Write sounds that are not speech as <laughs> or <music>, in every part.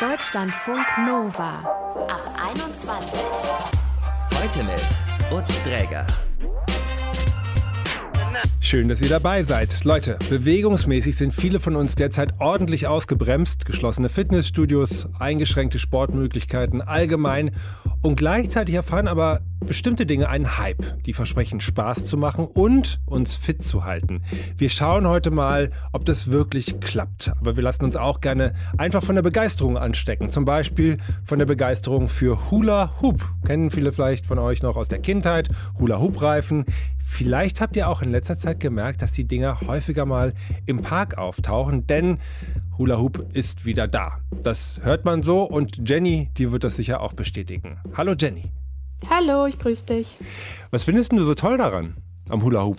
Deutschlandfunk Nova ab 21. Heute mit Utz Dräger. Schön, dass ihr dabei seid. Leute, bewegungsmäßig sind viele von uns derzeit ordentlich ausgebremst. Geschlossene Fitnessstudios, eingeschränkte Sportmöglichkeiten allgemein. Und gleichzeitig erfahren aber bestimmte Dinge einen Hype. Die versprechen Spaß zu machen und uns fit zu halten. Wir schauen heute mal, ob das wirklich klappt. Aber wir lassen uns auch gerne einfach von der Begeisterung anstecken. Zum Beispiel von der Begeisterung für Hula Hoop. Kennen viele vielleicht von euch noch aus der Kindheit. Hula Hoop Reifen. Vielleicht habt ihr auch in letzter Zeit gemerkt, dass die Dinger häufiger mal im Park auftauchen, denn Hula Hoop ist wieder da. Das hört man so und Jenny, die wird das sicher auch bestätigen. Hallo Jenny. Hallo, ich grüße dich. Was findest du so toll daran am Hula Hoop?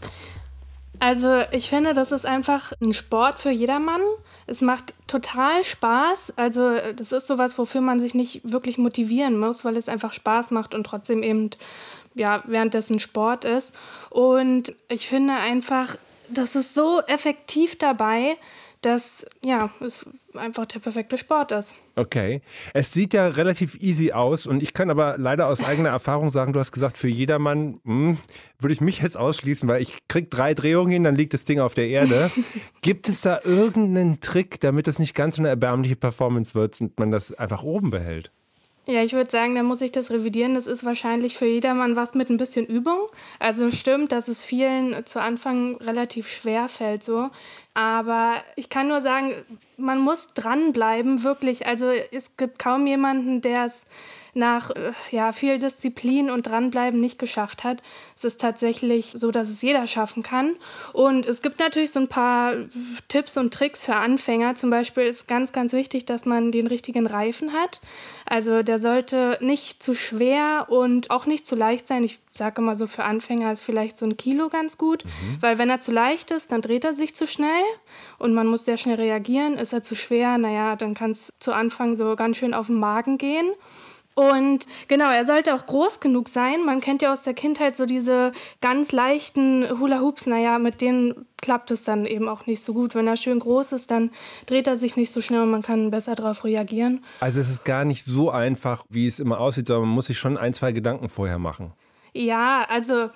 Also ich finde, das ist einfach ein Sport für jedermann. Es macht total Spaß. Also das ist sowas, wofür man sich nicht wirklich motivieren muss, weil es einfach Spaß macht und trotzdem eben ja, währenddessen Sport ist. Und ich finde einfach, das ist so effektiv dabei, dass ja, es einfach der perfekte Sport ist. Okay. Es sieht ja relativ easy aus und ich kann aber leider aus eigener Erfahrung sagen, du hast gesagt, für jedermann hm, würde ich mich jetzt ausschließen, weil ich krieg drei Drehungen hin, dann liegt das Ding auf der Erde. <laughs> Gibt es da irgendeinen Trick, damit es nicht ganz so eine erbärmliche Performance wird und man das einfach oben behält? Ja, ich würde sagen, da muss ich das revidieren. Das ist wahrscheinlich für jedermann was mit ein bisschen Übung. Also stimmt, dass es vielen zu Anfang relativ schwer fällt so. Aber ich kann nur sagen, man muss dranbleiben, wirklich. Also es gibt kaum jemanden, der es nach äh, ja, viel Disziplin und Dranbleiben nicht geschafft hat. Es ist tatsächlich so, dass es jeder schaffen kann. Und es gibt natürlich so ein paar Tipps und Tricks für Anfänger. Zum Beispiel ist ganz, ganz wichtig, dass man den richtigen Reifen hat. Also der sollte nicht zu schwer und auch nicht zu leicht sein. Ich sage immer so, für Anfänger ist vielleicht so ein Kilo ganz gut, mhm. weil wenn er zu leicht ist, dann dreht er sich zu schnell und man muss sehr schnell reagieren. Ist er zu schwer, naja, dann kann es zu Anfang so ganz schön auf den Magen gehen. Und genau, er sollte auch groß genug sein. Man kennt ja aus der Kindheit so diese ganz leichten Hula Hoops. Naja, mit denen klappt es dann eben auch nicht so gut. Wenn er schön groß ist, dann dreht er sich nicht so schnell und man kann besser darauf reagieren. Also es ist gar nicht so einfach, wie es immer aussieht, sondern man muss sich schon ein, zwei Gedanken vorher machen. Ja, also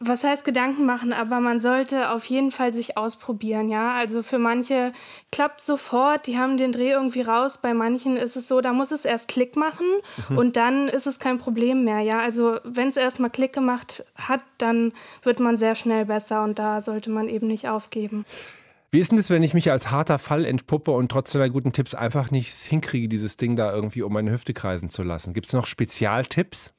was heißt Gedanken machen, aber man sollte auf jeden Fall sich ausprobieren, ja. Also für manche klappt sofort, die haben den Dreh irgendwie raus. Bei manchen ist es so, da muss es erst Klick machen mhm. und dann ist es kein Problem mehr, ja. Also wenn es erstmal Klick gemacht hat, dann wird man sehr schnell besser und da sollte man eben nicht aufgeben. Wie ist denn das, wenn ich mich als harter Fall entpuppe und trotz deiner guten Tipps einfach nicht hinkriege, dieses Ding da irgendwie um meine Hüfte kreisen zu lassen? Gibt es noch Spezialtipps?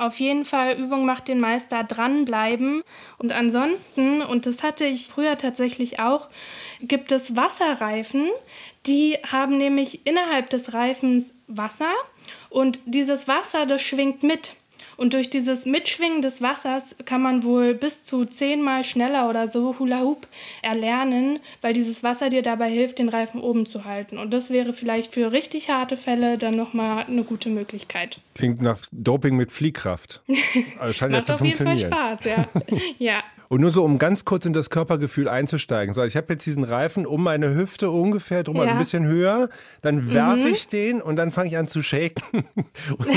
Auf jeden Fall, Übung macht den Meister dranbleiben. Und ansonsten, und das hatte ich früher tatsächlich auch, gibt es Wasserreifen. Die haben nämlich innerhalb des Reifens Wasser und dieses Wasser, das schwingt mit. Und durch dieses Mitschwingen des Wassers kann man wohl bis zu zehnmal schneller oder so Hula Hoop erlernen, weil dieses Wasser dir dabei hilft, den Reifen oben zu halten. Und das wäre vielleicht für richtig harte Fälle dann nochmal eine gute Möglichkeit. Klingt nach Doping mit Fliehkraft. <laughs> Also scheint ja zu funktionieren. Macht auf jeden Fall Spaß, ja. <laughs> ja. Und nur so, um ganz kurz in das Körpergefühl einzusteigen. So, also ich habe jetzt diesen Reifen um meine Hüfte ungefähr drum, ja. also ein bisschen höher. Dann werfe mhm. ich den und dann fange ich an zu shaken. <laughs> Und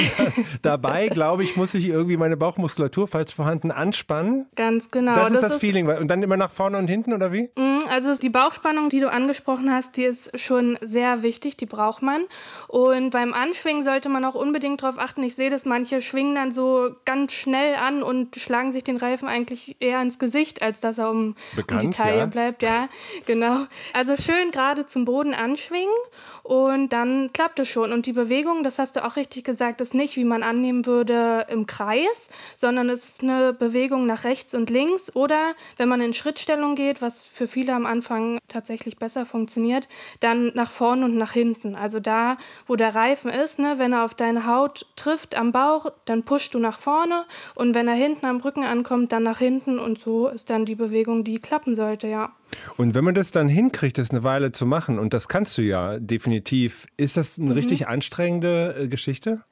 dabei, glaube ich, muss ich irgendwie meine Bauchmuskulatur, falls vorhanden, anspannen. Ganz genau. Das, das ist das ist Feeling. Und dann immer nach vorne und hinten, oder wie? Mhm, also die Bauchspannung, die du angesprochen hast, die ist schon sehr wichtig. Die braucht man. Und beim Anschwingen sollte man auch unbedingt darauf achten. Ich sehe, dass manche schwingen dann so ganz schnell an und schlagen sich den Reifen eigentlich eher ins Gesicht, als dass er um, Bekannt, um die Taille ja. bleibt. Ja, genau. Also schön gerade zum Boden anschwingen und dann klappt es schon. Und die Bewegung, das hast du auch richtig gesagt, ist nicht, wie man annehmen würde, im Kreis, sondern es ist eine Bewegung nach rechts und links oder wenn man in Schrittstellung geht, was für viele am Anfang tatsächlich besser funktioniert, dann nach vorn und nach hinten. Also da, wo der Reifen ist, ne, wenn er auf deine Haut trifft am Bauch, dann pushst du nach vorne und wenn er hinten am Rücken ankommt, dann nach hinten und so ist dann die Bewegung, die klappen sollte, ja. Und wenn man das dann hinkriegt, das eine Weile zu machen, und das kannst du ja definitiv, ist das eine mhm. richtig anstrengende äh, Geschichte?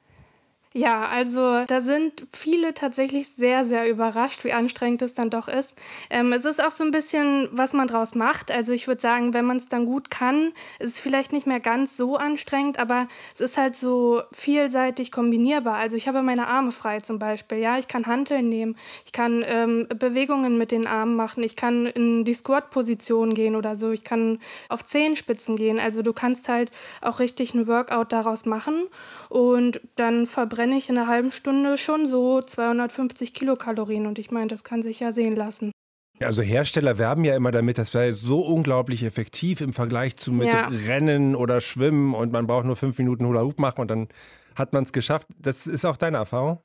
Ja, also da sind viele tatsächlich sehr, sehr überrascht, wie anstrengend es dann doch ist. Ähm, es ist auch so ein bisschen, was man draus macht. Also ich würde sagen, wenn man es dann gut kann, ist es vielleicht nicht mehr ganz so anstrengend, aber es ist halt so vielseitig kombinierbar. Also ich habe meine Arme frei zum Beispiel. Ja, ich kann Hanteln nehmen, ich kann ähm, Bewegungen mit den Armen machen, ich kann in die Squat-Position gehen oder so, ich kann auf Zehenspitzen gehen. Also du kannst halt auch richtig ein Workout daraus machen und dann verbrennen verbrenne ich in einer halben Stunde schon so 250 Kilokalorien und ich meine, das kann sich ja sehen lassen. Also Hersteller werben ja immer damit, das wäre so unglaublich effektiv im Vergleich zu mit ja. Rennen oder Schwimmen und man braucht nur fünf Minuten Hula Hoop machen und dann hat man es geschafft. Das ist auch deine Erfahrung?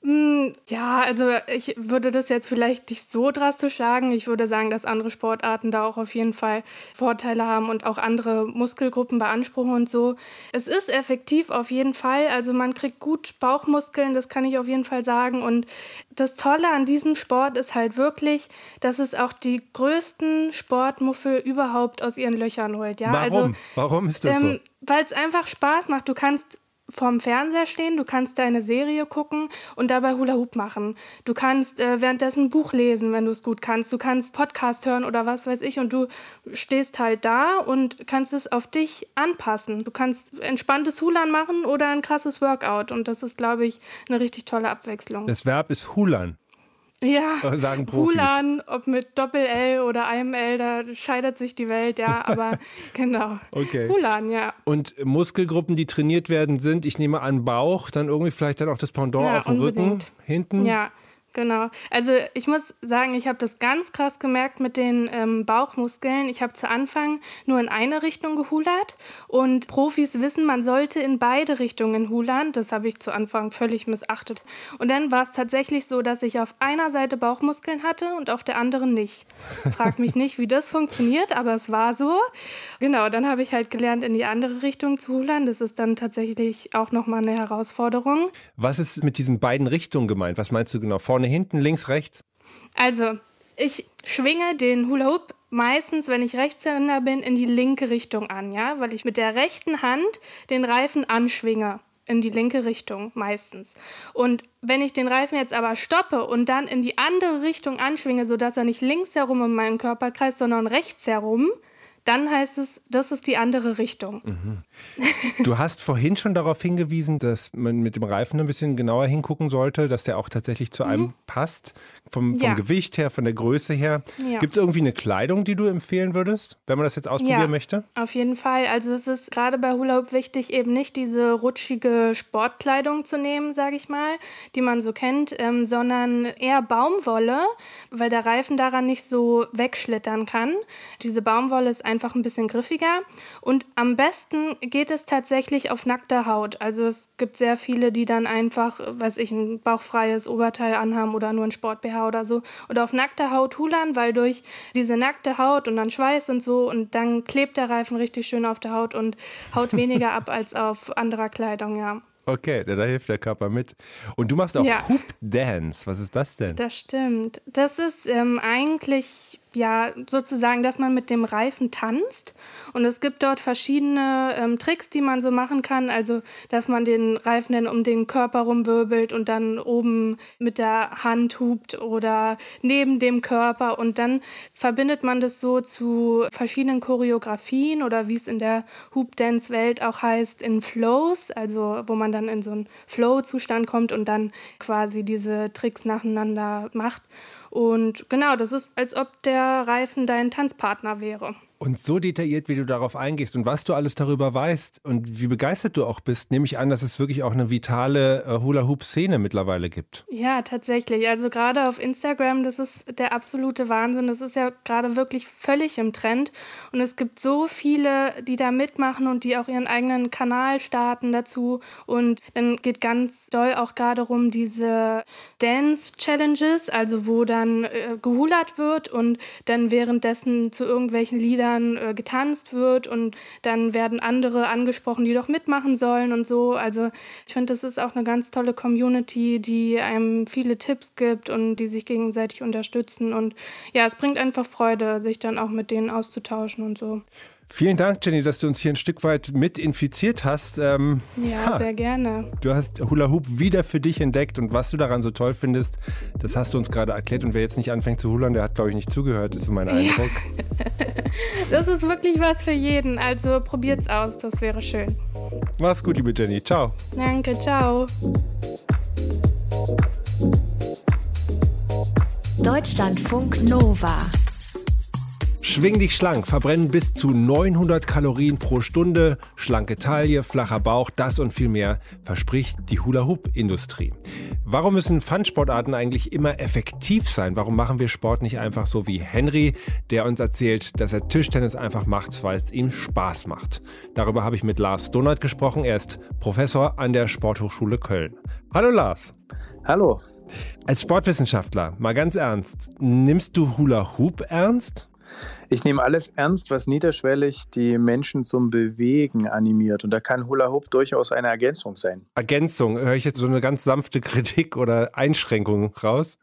Hm, ja, also ich würde das jetzt vielleicht nicht so drastisch sagen. Ich würde sagen, dass andere Sportarten da auch auf jeden Fall Vorteile haben und auch andere Muskelgruppen beanspruchen und so. Es ist effektiv auf jeden Fall. Also man kriegt gut Bauchmuskeln, das kann ich auf jeden Fall sagen. Und das Tolle an diesem Sport ist halt wirklich, dass es auch die größten Sportmuffel überhaupt aus ihren Löchern holt. Ja? Warum? Also, Warum ist das ähm, so? Weil es einfach Spaß macht. Du kannst vorm Fernseher stehen, du kannst deine Serie gucken und dabei Hula Hoop machen. Du kannst äh, währenddessen ein Buch lesen, wenn du es gut kannst. Du kannst Podcast hören oder was weiß ich und du stehst halt da und kannst es auf dich anpassen. Du kannst entspanntes Hulan machen oder ein krasses Workout und das ist, glaube ich, eine richtig tolle Abwechslung. Das Verb ist Hulan. Ja, sagen Profis. Ob mit Doppel-L oder einem L, da scheitert sich die Welt, ja, <laughs> aber genau. Okay. Hulan, ja. Und Muskelgruppen, die trainiert werden, sind, ich nehme an, Bauch, dann irgendwie vielleicht dann auch das Pendant ja, auf dem unbedingt. Rücken, hinten. Ja, Genau. Also ich muss sagen, ich habe das ganz krass gemerkt mit den ähm, Bauchmuskeln. Ich habe zu Anfang nur in eine Richtung gehulert und Profis wissen, man sollte in beide Richtungen hulern. Das habe ich zu Anfang völlig missachtet. Und dann war es tatsächlich so, dass ich auf einer Seite Bauchmuskeln hatte und auf der anderen nicht. Frag mich nicht, wie das funktioniert, aber es war so. Genau, dann habe ich halt gelernt, in die andere Richtung zu hulern. Das ist dann tatsächlich auch nochmal eine Herausforderung. Was ist mit diesen beiden Richtungen gemeint? Was meinst du genau? Vorne, hinten, links, rechts? Also, ich schwinge den Hula Hoop meistens, wenn ich Rechtshänder bin, in die linke Richtung an, ja, weil ich mit der rechten Hand den Reifen anschwinge in die linke Richtung meistens. Und wenn ich den Reifen jetzt aber stoppe und dann in die andere Richtung anschwinge, sodass er nicht links herum um meinen Körper kreist, sondern rechts herum, dann heißt es, das ist die andere Richtung. Mhm. Du hast vorhin schon darauf hingewiesen, dass man mit dem Reifen ein bisschen genauer hingucken sollte, dass der auch tatsächlich zu einem mhm. passt, vom, vom ja. Gewicht her, von der Größe her. Ja. Gibt es irgendwie eine Kleidung, die du empfehlen würdest, wenn man das jetzt ausprobieren ja, möchte? Auf jeden Fall. Also es ist gerade bei Hula Hoop wichtig, eben nicht diese rutschige Sportkleidung zu nehmen, sage ich mal, die man so kennt, ähm, sondern eher Baumwolle, weil der Reifen daran nicht so wegschlittern kann. Diese Baumwolle ist einfach ein bisschen griffiger und am besten geht es tatsächlich auf nackter Haut. Also es gibt sehr viele, die dann einfach, weiß ich, ein bauchfreies Oberteil anhaben oder nur ein Sport-BH oder so oder auf nackter Haut hulern, weil durch diese nackte Haut und dann Schweiß und so und dann klebt der Reifen richtig schön auf der Haut und haut weniger ab <laughs> als auf anderer Kleidung, ja. Okay, da hilft der Körper mit. Und du machst auch ja. Hoop Dance. Was ist das denn? Das stimmt. Das ist ähm, eigentlich ja sozusagen, dass man mit dem Reifen tanzt. Und es gibt dort verschiedene ähm, Tricks, die man so machen kann. Also, dass man den Reifen dann um den Körper rumwirbelt und dann oben mit der Hand hupt oder neben dem Körper. Und dann verbindet man das so zu verschiedenen Choreografien oder wie es in der Hoop-Dance-Welt auch heißt, in Flows, also wo man dann in so einen Flow-Zustand kommt und dann quasi diese Tricks nacheinander macht. Und genau, das ist, als ob der Reifen dein Tanzpartner wäre. Und so detailliert, wie du darauf eingehst und was du alles darüber weißt und wie begeistert du auch bist, nehme ich an, dass es wirklich auch eine vitale äh, Hula-Hoop-Szene mittlerweile gibt. Ja, tatsächlich. Also gerade auf Instagram, das ist der absolute Wahnsinn. Das ist ja gerade wirklich völlig im Trend. Und es gibt so viele, die da mitmachen und die auch ihren eigenen Kanal starten dazu. Und dann geht ganz doll auch gerade um diese Dance-Challenges, also wo dann äh, gehulert wird und dann währenddessen zu irgendwelchen Liedern Liedern äh, getanzt wird und dann werden andere angesprochen, die doch mitmachen sollen und so. Also ich finde, das ist auch eine ganz tolle Community, die einem viele Tipps gibt und die sich gegenseitig unterstützen. Und ja, es bringt einfach Freude, sich dann auch mit denen auszutauschen und so. Vielen Dank, Jenny, dass du uns hier ein Stück weit mit infiziert hast. Ähm, ja, ha, sehr gerne. Du hast Hula Hoop wieder für dich entdeckt und was du daran so toll findest, das hast du uns gerade erklärt. Und wer jetzt nicht anfängt zu hulern, der hat, glaube ich, nicht zugehört, ist so mein Eindruck. <laughs> das ist wirklich was für jeden. Also probiert's aus, das wäre schön. Mach's gut, liebe Jenny. Ciao. Danke, ciao. Deutschlandfunk Nova. Schwing dich schlank, verbrennen bis zu 900 Kalorien pro Stunde, schlanke Taille, flacher Bauch, das und viel mehr verspricht die Hula-Hoop-Industrie. Warum müssen Fun-Sportarten eigentlich immer effektiv sein? Warum machen wir Sport nicht einfach so wie Henry, der uns erzählt, dass er Tischtennis einfach macht, weil es ihm Spaß macht? Darüber habe ich mit Lars Donat gesprochen. Er ist Professor an der Sporthochschule Köln. Hallo Lars. Hallo. Als Sportwissenschaftler, mal ganz ernst, nimmst du Hula Hoop ernst? Ich nehme alles ernst, was niederschwellig die Menschen zum Bewegen animiert. Und da kann Hula Hoop durchaus eine Ergänzung sein. Ergänzung, höre ich jetzt so eine ganz sanfte Kritik oder Einschränkung raus?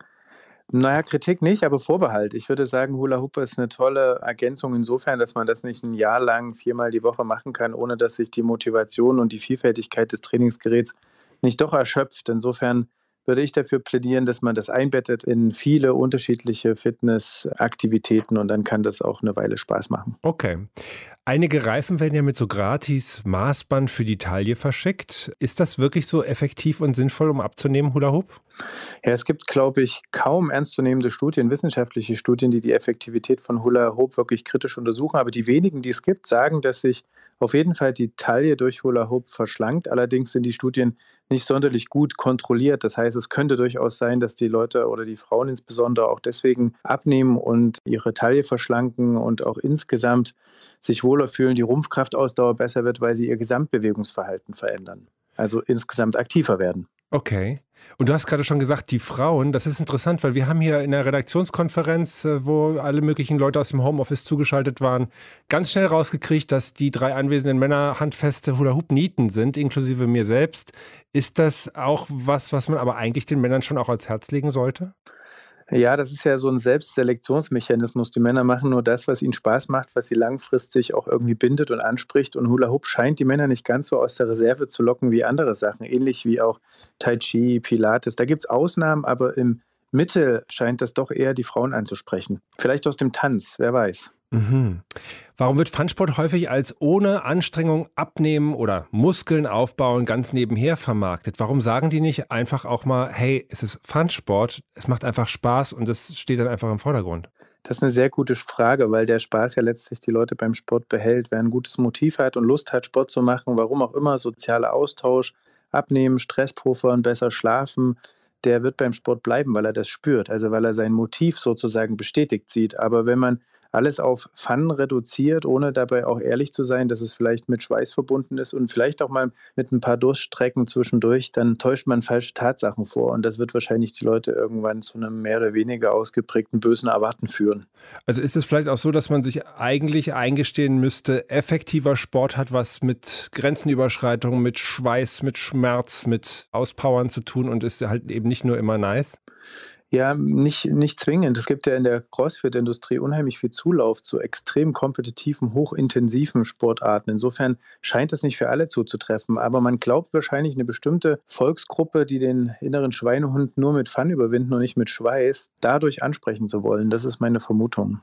Naja, Kritik nicht, aber Vorbehalt. Ich würde sagen, Hula Hoop ist eine tolle Ergänzung insofern, dass man das nicht ein Jahr lang viermal die Woche machen kann, ohne dass sich die Motivation und die Vielfältigkeit des Trainingsgeräts nicht doch erschöpft. Insofern würde ich dafür plädieren, dass man das einbettet in viele unterschiedliche Fitnessaktivitäten und dann kann das auch eine Weile Spaß machen. Okay. Einige Reifen werden ja mit so gratis Maßband für die Taille verschickt. Ist das wirklich so effektiv und sinnvoll, um abzunehmen, Hula Hoop? Ja, es gibt, glaube ich, kaum ernstzunehmende Studien, wissenschaftliche Studien, die die Effektivität von Hula Hoop wirklich kritisch untersuchen. Aber die wenigen, die es gibt, sagen, dass sich auf jeden Fall die Taille durch Hula Hoop verschlankt. Allerdings sind die Studien nicht sonderlich gut kontrolliert. Das heißt, es könnte durchaus sein, dass die Leute oder die Frauen insbesondere auch deswegen abnehmen und ihre Taille verschlanken und auch insgesamt sich wohler fühlen, die Rumpfkraftausdauer besser wird, weil sie ihr Gesamtbewegungsverhalten verändern. Also insgesamt aktiver werden. Okay. Und du hast gerade schon gesagt, die Frauen, das ist interessant, weil wir haben hier in der Redaktionskonferenz, äh, wo alle möglichen Leute aus dem Homeoffice zugeschaltet waren, ganz schnell rausgekriegt, dass die drei anwesenden Männer handfeste Hula-Hoop-Nieten sind, inklusive mir selbst. Ist das auch was, was man aber eigentlich den Männern schon auch ans Herz legen sollte? Ja, das ist ja so ein Selbstselektionsmechanismus. Die Männer machen nur das, was ihnen Spaß macht, was sie langfristig auch irgendwie bindet und anspricht. Und Hula Hoop scheint die Männer nicht ganz so aus der Reserve zu locken wie andere Sachen, ähnlich wie auch Tai Chi, Pilates. Da gibt es Ausnahmen, aber im Mittel scheint das doch eher die Frauen anzusprechen. Vielleicht aus dem Tanz, wer weiß. Mhm. Warum wird Funsport häufig als ohne Anstrengung abnehmen oder Muskeln aufbauen ganz nebenher vermarktet? Warum sagen die nicht einfach auch mal, hey, es ist Funsport, es macht einfach Spaß und es steht dann einfach im Vordergrund? Das ist eine sehr gute Frage, weil der Spaß ja letztlich die Leute beim Sport behält. Wer ein gutes Motiv hat und Lust hat, Sport zu machen, warum auch immer, sozialer Austausch, abnehmen, Stresspuffern, besser schlafen, der wird beim Sport bleiben, weil er das spürt, also weil er sein Motiv sozusagen bestätigt sieht. Aber wenn man alles auf Fun reduziert, ohne dabei auch ehrlich zu sein, dass es vielleicht mit Schweiß verbunden ist und vielleicht auch mal mit ein paar Durststrecken zwischendurch, dann täuscht man falsche Tatsachen vor. Und das wird wahrscheinlich die Leute irgendwann zu einem mehr oder weniger ausgeprägten bösen Erwarten führen. Also ist es vielleicht auch so, dass man sich eigentlich eingestehen müsste, effektiver Sport hat was mit Grenzenüberschreitungen, mit Schweiß, mit Schmerz, mit Auspowern zu tun und ist halt eben nicht nur immer nice? Ja, nicht, nicht zwingend. Es gibt ja in der CrossFit-Industrie unheimlich viel Zulauf zu extrem kompetitiven, hochintensiven Sportarten. Insofern scheint es nicht für alle zuzutreffen. Aber man glaubt wahrscheinlich eine bestimmte Volksgruppe, die den inneren Schweinehund nur mit Fun überwinden und nicht mit Schweiß, dadurch ansprechen zu wollen. Das ist meine Vermutung.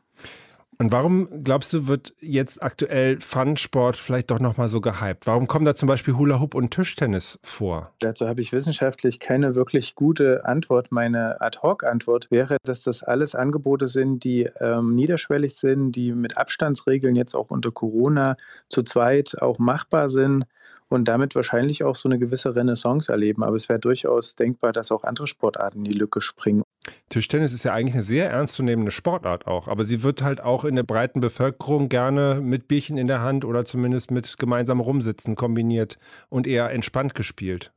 Und warum glaubst du, wird jetzt aktuell Fun-Sport vielleicht doch nochmal so gehypt? Warum kommen da zum Beispiel Hula Hoop und Tischtennis vor? Dazu habe ich wissenschaftlich keine wirklich gute Antwort. Meine Ad-Hoc-Antwort wäre, dass das alles Angebote sind, die ähm, niederschwellig sind, die mit Abstandsregeln jetzt auch unter Corona zu zweit auch machbar sind und damit wahrscheinlich auch so eine gewisse Renaissance erleben. Aber es wäre durchaus denkbar, dass auch andere Sportarten in die Lücke springen. Tischtennis ist ja eigentlich eine sehr ernstzunehmende Sportart auch, aber sie wird halt auch in der breiten Bevölkerung gerne mit Bierchen in der Hand oder zumindest mit gemeinsamem Rumsitzen kombiniert und eher entspannt gespielt.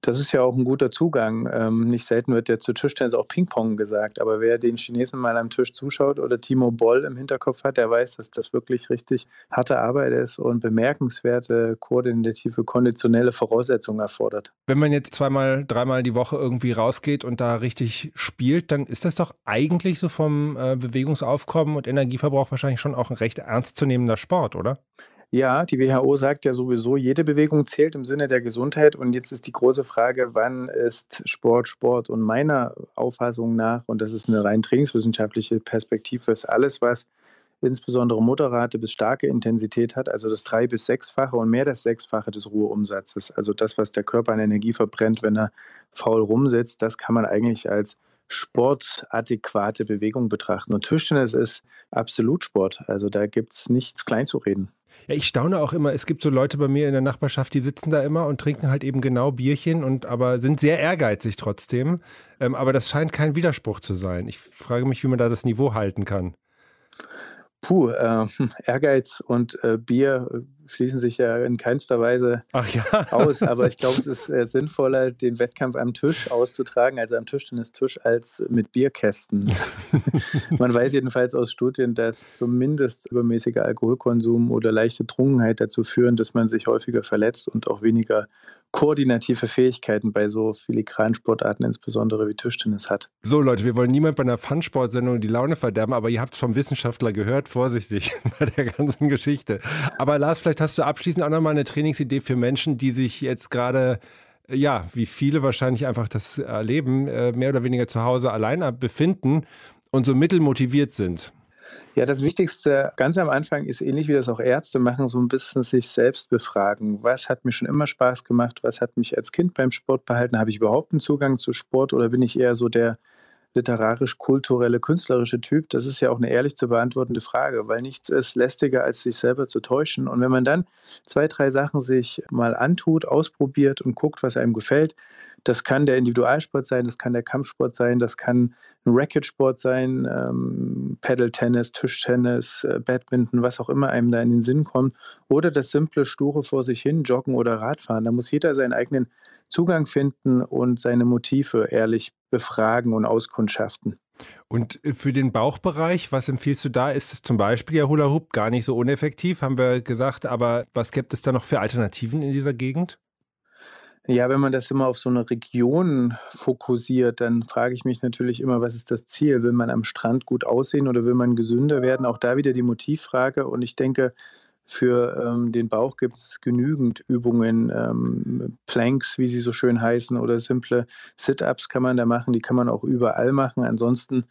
Das ist ja auch ein guter Zugang. Ähm, nicht selten wird ja zu Tischtennis auch Ping-Pong gesagt, aber wer den Chinesen mal am Tisch zuschaut oder Timo Boll im Hinterkopf hat, der weiß, dass das wirklich richtig harte Arbeit ist und bemerkenswerte koordinative, konditionelle Voraussetzungen erfordert. Wenn man jetzt zweimal, dreimal die Woche irgendwie rausgeht und da richtig spielt, dann ist das doch eigentlich so vom äh, Bewegungsaufkommen und Energieverbrauch wahrscheinlich schon auch ein recht ernstzunehmender Sport, oder? Ja, die WHO sagt ja sowieso, jede Bewegung zählt im Sinne der Gesundheit. Und jetzt ist die große Frage, wann ist Sport Sport? Und meiner Auffassung nach, und das ist eine rein trainingswissenschaftliche Perspektive, ist alles, was insbesondere moderate bis starke Intensität hat, also das drei- bis sechsfache und mehr das sechsfache des Ruheumsatzes, also das, was der Körper an Energie verbrennt, wenn er faul rumsitzt, das kann man eigentlich als sportadäquate Bewegung betrachten. Und Tischtennis ist absolut Sport, also da gibt es nichts kleinzureden. Ja, ich staune auch immer. Es gibt so Leute bei mir in der Nachbarschaft, die sitzen da immer und trinken halt eben genau Bierchen und aber sind sehr ehrgeizig trotzdem. Ähm, aber das scheint kein Widerspruch zu sein. Ich frage mich, wie man da das Niveau halten kann. Puh, äh, <laughs> Ehrgeiz und äh, Bier äh, schließen sich ja in keinster Weise ja. aus, aber ich glaube, es <laughs> ist äh, sinnvoller, den Wettkampf am Tisch auszutragen, also am Tischtennistisch, als mit Bierkästen. <laughs> Man weiß jedenfalls aus Studien, dass zumindest übermäßiger Alkoholkonsum oder leichte Trunkenheit dazu führen, dass man sich häufiger verletzt und auch weniger koordinative Fähigkeiten bei so filigranen Sportarten, insbesondere wie Tischtennis hat. So Leute, wir wollen niemand bei einer Fun-Sport-Sendung die Laune verderben, aber ihr habt es vom Wissenschaftler gehört, vorsichtig <laughs> bei der ganzen Geschichte. Aber Lars, vielleicht hast du abschließend auch nochmal eine Trainingsidee für Menschen, die sich jetzt gerade ja, wie viele wahrscheinlich einfach das erleben, äh, mehr oder weniger zu Hause alleine befinden und so mittelmotiviert sind. Ja, das Wichtigste ganz am Anfang ist ähnlich wie das auch Ärzte machen, so ein bisschen sich selbst befragen. Was hat mir schon immer Spaß gemacht? Was hat mich als Kind beim Sport behalten? Habe ich überhaupt einen Zugang zu Sport oder bin ich eher so der literarisch-kulturelle, künstlerische Typ? Das ist ja auch eine ehrlich zu beantwortende Frage, weil nichts ist lästiger, als sich selber zu täuschen. Und wenn man dann zwei, drei Sachen sich mal antut, ausprobiert und guckt, was einem gefällt, das kann der Individualsport sein, das kann der Kampfsport sein, das kann ein Racketsport sein, ähm, Paddle-Tennis, Tischtennis, äh, Badminton, was auch immer einem da in den Sinn kommt. Oder das simple, sture vor sich hin, Joggen oder Radfahren. Da muss jeder seinen eigenen Zugang finden und seine Motive ehrlich befragen und auskundschaften. Und äh, für den Bauchbereich, was empfiehlst du da? Ist es zum Beispiel ja Hula Hoop gar nicht so uneffektiv, haben wir gesagt, aber was gibt es da noch für Alternativen in dieser Gegend? Ja, wenn man das immer auf so eine Region fokussiert, dann frage ich mich natürlich immer, was ist das Ziel? Will man am Strand gut aussehen oder will man gesünder werden? Auch da wieder die Motivfrage. Und ich denke, für ähm, den Bauch gibt es genügend Übungen, ähm, Planks, wie sie so schön heißen, oder simple Sit-ups kann man da machen. Die kann man auch überall machen. Ansonsten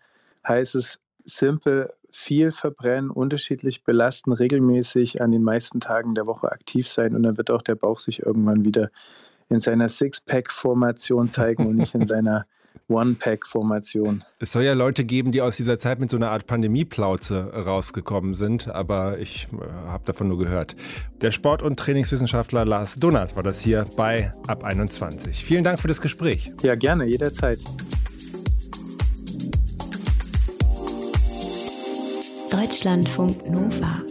heißt es simple viel verbrennen, unterschiedlich belasten, regelmäßig an den meisten Tagen der Woche aktiv sein und dann wird auch der Bauch sich irgendwann wieder in seiner Six-Pack-Formation zeigen und nicht in <laughs> seiner One-Pack-Formation. Es soll ja Leute geben, die aus dieser Zeit mit so einer Art Pandemieplauze rausgekommen sind, aber ich äh, habe davon nur gehört. Der Sport- und Trainingswissenschaftler Lars Donat war das hier bei Ab 21. Vielen Dank für das Gespräch. Ja, gerne, jederzeit. Deutschlandfunk Nova.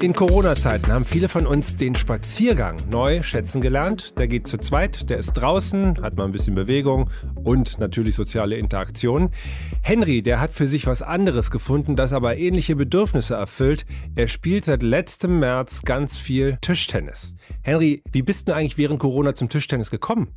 In Corona-Zeiten haben viele von uns den Spaziergang neu schätzen gelernt. Der geht zu zweit, der ist draußen, hat mal ein bisschen Bewegung und natürlich soziale Interaktion. Henry, der hat für sich was anderes gefunden, das aber ähnliche Bedürfnisse erfüllt. Er spielt seit letztem März ganz viel Tischtennis. Henry, wie bist du eigentlich während Corona zum Tischtennis gekommen?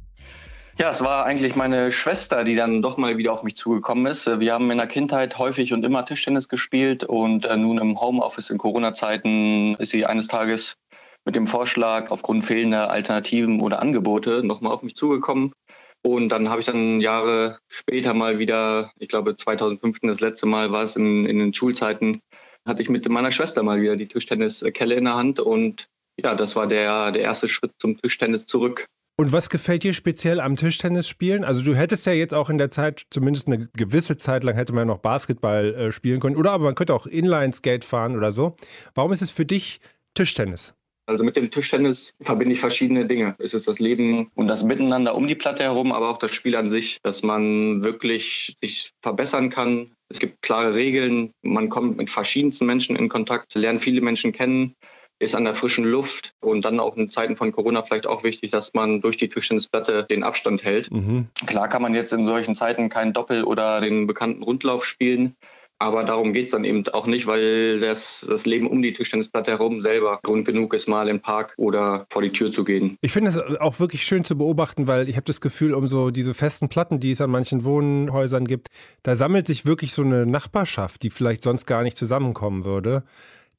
Ja, es war eigentlich meine Schwester, die dann doch mal wieder auf mich zugekommen ist. Wir haben in der Kindheit häufig und immer Tischtennis gespielt und äh, nun im Homeoffice in Corona-Zeiten ist sie eines Tages mit dem Vorschlag aufgrund fehlender Alternativen oder Angebote nochmal auf mich zugekommen. Und dann habe ich dann Jahre später mal wieder, ich glaube 2015 das letzte Mal war es in, in den Schulzeiten, hatte ich mit meiner Schwester mal wieder die Tischtenniskelle in der Hand und ja, das war der, der erste Schritt zum Tischtennis zurück. Und was gefällt dir speziell am Tischtennis spielen? Also du hättest ja jetzt auch in der Zeit, zumindest eine gewisse Zeit lang, hätte man ja noch Basketball äh, spielen können. Oder aber man könnte auch Inline-Skate fahren oder so. Warum ist es für dich Tischtennis? Also mit dem Tischtennis verbinde ich verschiedene Dinge. Es ist das Leben und das Miteinander um die Platte herum, aber auch das Spiel an sich, dass man wirklich sich verbessern kann. Es gibt klare Regeln, man kommt mit verschiedensten Menschen in Kontakt, lernt viele Menschen kennen ist an der frischen Luft und dann auch in Zeiten von Corona vielleicht auch wichtig, dass man durch die Tischtennisplatte den Abstand hält. Mhm. Klar kann man jetzt in solchen Zeiten keinen Doppel oder den bekannten Rundlauf spielen, aber darum geht es dann eben auch nicht, weil das, das Leben um die Tischtennisplatte herum selber Grund genug ist, mal im Park oder vor die Tür zu gehen. Ich finde es auch wirklich schön zu beobachten, weil ich habe das Gefühl, um so diese festen Platten, die es an manchen Wohnhäusern gibt, da sammelt sich wirklich so eine Nachbarschaft, die vielleicht sonst gar nicht zusammenkommen würde.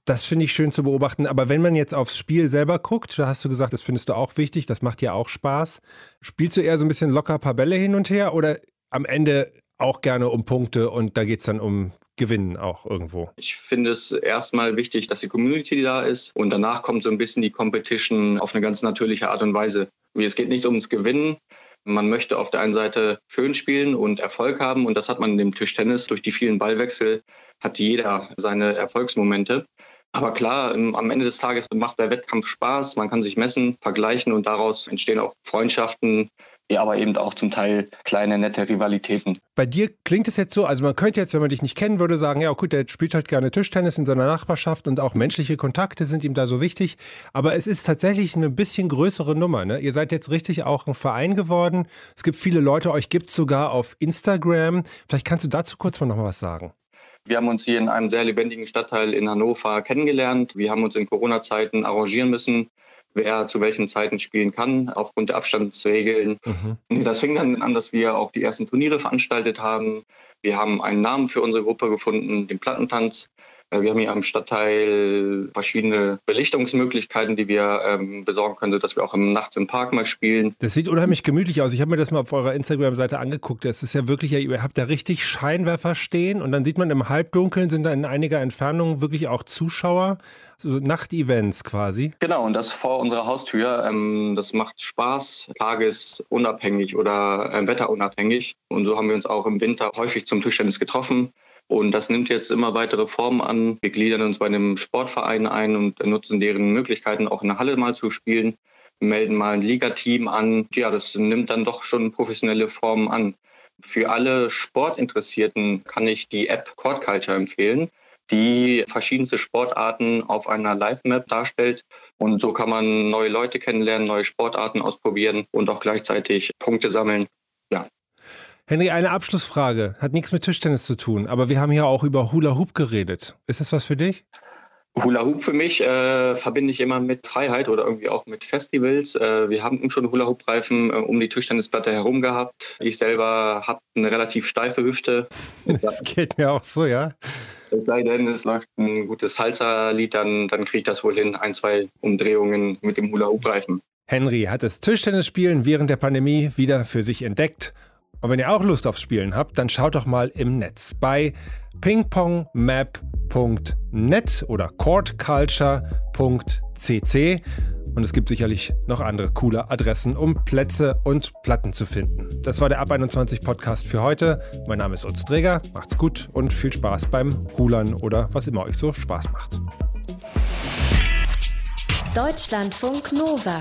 Das finde ich schön zu beobachten. Aber wenn man jetzt aufs Spiel selber guckt, da hast du gesagt, das findest du auch wichtig, das macht dir auch Spaß. Spielst du eher so ein bisschen locker paar Bälle hin und her oder am Ende auch gerne um Punkte und da geht es dann um Gewinnen auch irgendwo. Ich finde es erstmal wichtig, dass die Community da ist und danach kommt so ein bisschen die Competition auf eine ganz natürliche Art und Weise. Es geht nicht ums Gewinnen. Man möchte auf der einen Seite schön spielen und Erfolg haben und das hat man in dem Tischtennis. Durch die vielen Ballwechsel hat jeder seine Erfolgsmomente. Aber klar, am Ende des Tages macht der Wettkampf Spaß. Man kann sich messen, vergleichen und daraus entstehen auch Freundschaften, aber eben auch zum Teil kleine, nette Rivalitäten. Bei dir klingt es jetzt so, also man könnte jetzt, wenn man dich nicht kennen würde, sagen, ja gut, der spielt halt gerne Tischtennis in seiner Nachbarschaft und auch menschliche Kontakte sind ihm da so wichtig. Aber es ist tatsächlich eine bisschen größere Nummer. Ne? Ihr seid jetzt richtig auch ein Verein geworden. Es gibt viele Leute, euch gibt es sogar auf Instagram. Vielleicht kannst du dazu kurz mal noch mal was sagen. Wir haben uns hier in einem sehr lebendigen Stadtteil in Hannover kennengelernt. Wir haben uns in Corona-Zeiten arrangieren müssen, wer zu welchen Zeiten spielen kann, aufgrund der Abstandsregeln. Mhm. Das fing dann an, dass wir auch die ersten Turniere veranstaltet haben. Wir haben einen Namen für unsere Gruppe gefunden, den Plattentanz. Äh, wir haben hier am Stadtteil verschiedene Belichtungsmöglichkeiten, die wir ähm, besorgen können, sodass wir auch nachts im Park mal spielen. Das sieht unheimlich gemütlich aus. Ich habe mir das mal auf eurer Instagram-Seite angeguckt. Das ist ja wirklich, ihr habt da richtig Scheinwerfer stehen und dann sieht man im Halbdunkeln sind da in einiger Entfernung wirklich auch Zuschauer. So Nachtevents quasi. Genau, und das vor unserer Haustür. Ähm, das macht Spaß, tagesunabhängig oder äh, wetterunabhängig. Und so haben wir uns auch im Winter häufig zum Tischtennis getroffen. Und das nimmt jetzt immer weitere Formen an. Wir gliedern uns bei einem Sportverein ein und nutzen deren Möglichkeiten, auch in der Halle mal zu spielen, melden mal ein Ligateam an. Ja, das nimmt dann doch schon professionelle Formen an. Für alle Sportinteressierten kann ich die App Court Culture empfehlen, die verschiedenste Sportarten auf einer Live-Map darstellt. Und so kann man neue Leute kennenlernen, neue Sportarten ausprobieren und auch gleichzeitig Punkte sammeln. Ja, Henry, eine Abschlussfrage. Hat nichts mit Tischtennis zu tun, aber wir haben hier auch über Hula Hoop geredet. Ist das was für dich? Hula Hoop für mich äh, verbinde ich immer mit Freiheit oder irgendwie auch mit Festivals. Äh, wir haben schon Hula Hoop Reifen äh, um die Tischtennisplatte herum gehabt. Ich selber habe eine relativ steife Hüfte. <laughs> Das geht mir auch so, ja. Es sei denn, es läuft ein gutes Salsa-Lied, dann, dann kriege ich das wohl hin, ein, zwei Umdrehungen mit dem Hula Hoop Reifen. Henry hat das Tischtennisspielen während der Pandemie wieder für sich entdeckt und wenn ihr auch Lust aufs Spielen habt, dann schaut doch mal im Netz bei pingpongmap.net oder courtculture.cc und es gibt sicherlich noch andere coole Adressen, um Plätze und Platten zu finden. Das war der Ab 21 Podcast für heute. Mein Name ist Utz Träger. Macht's gut und viel Spaß beim Hulern oder was immer euch so Spaß macht. Deutschlandfunk Nova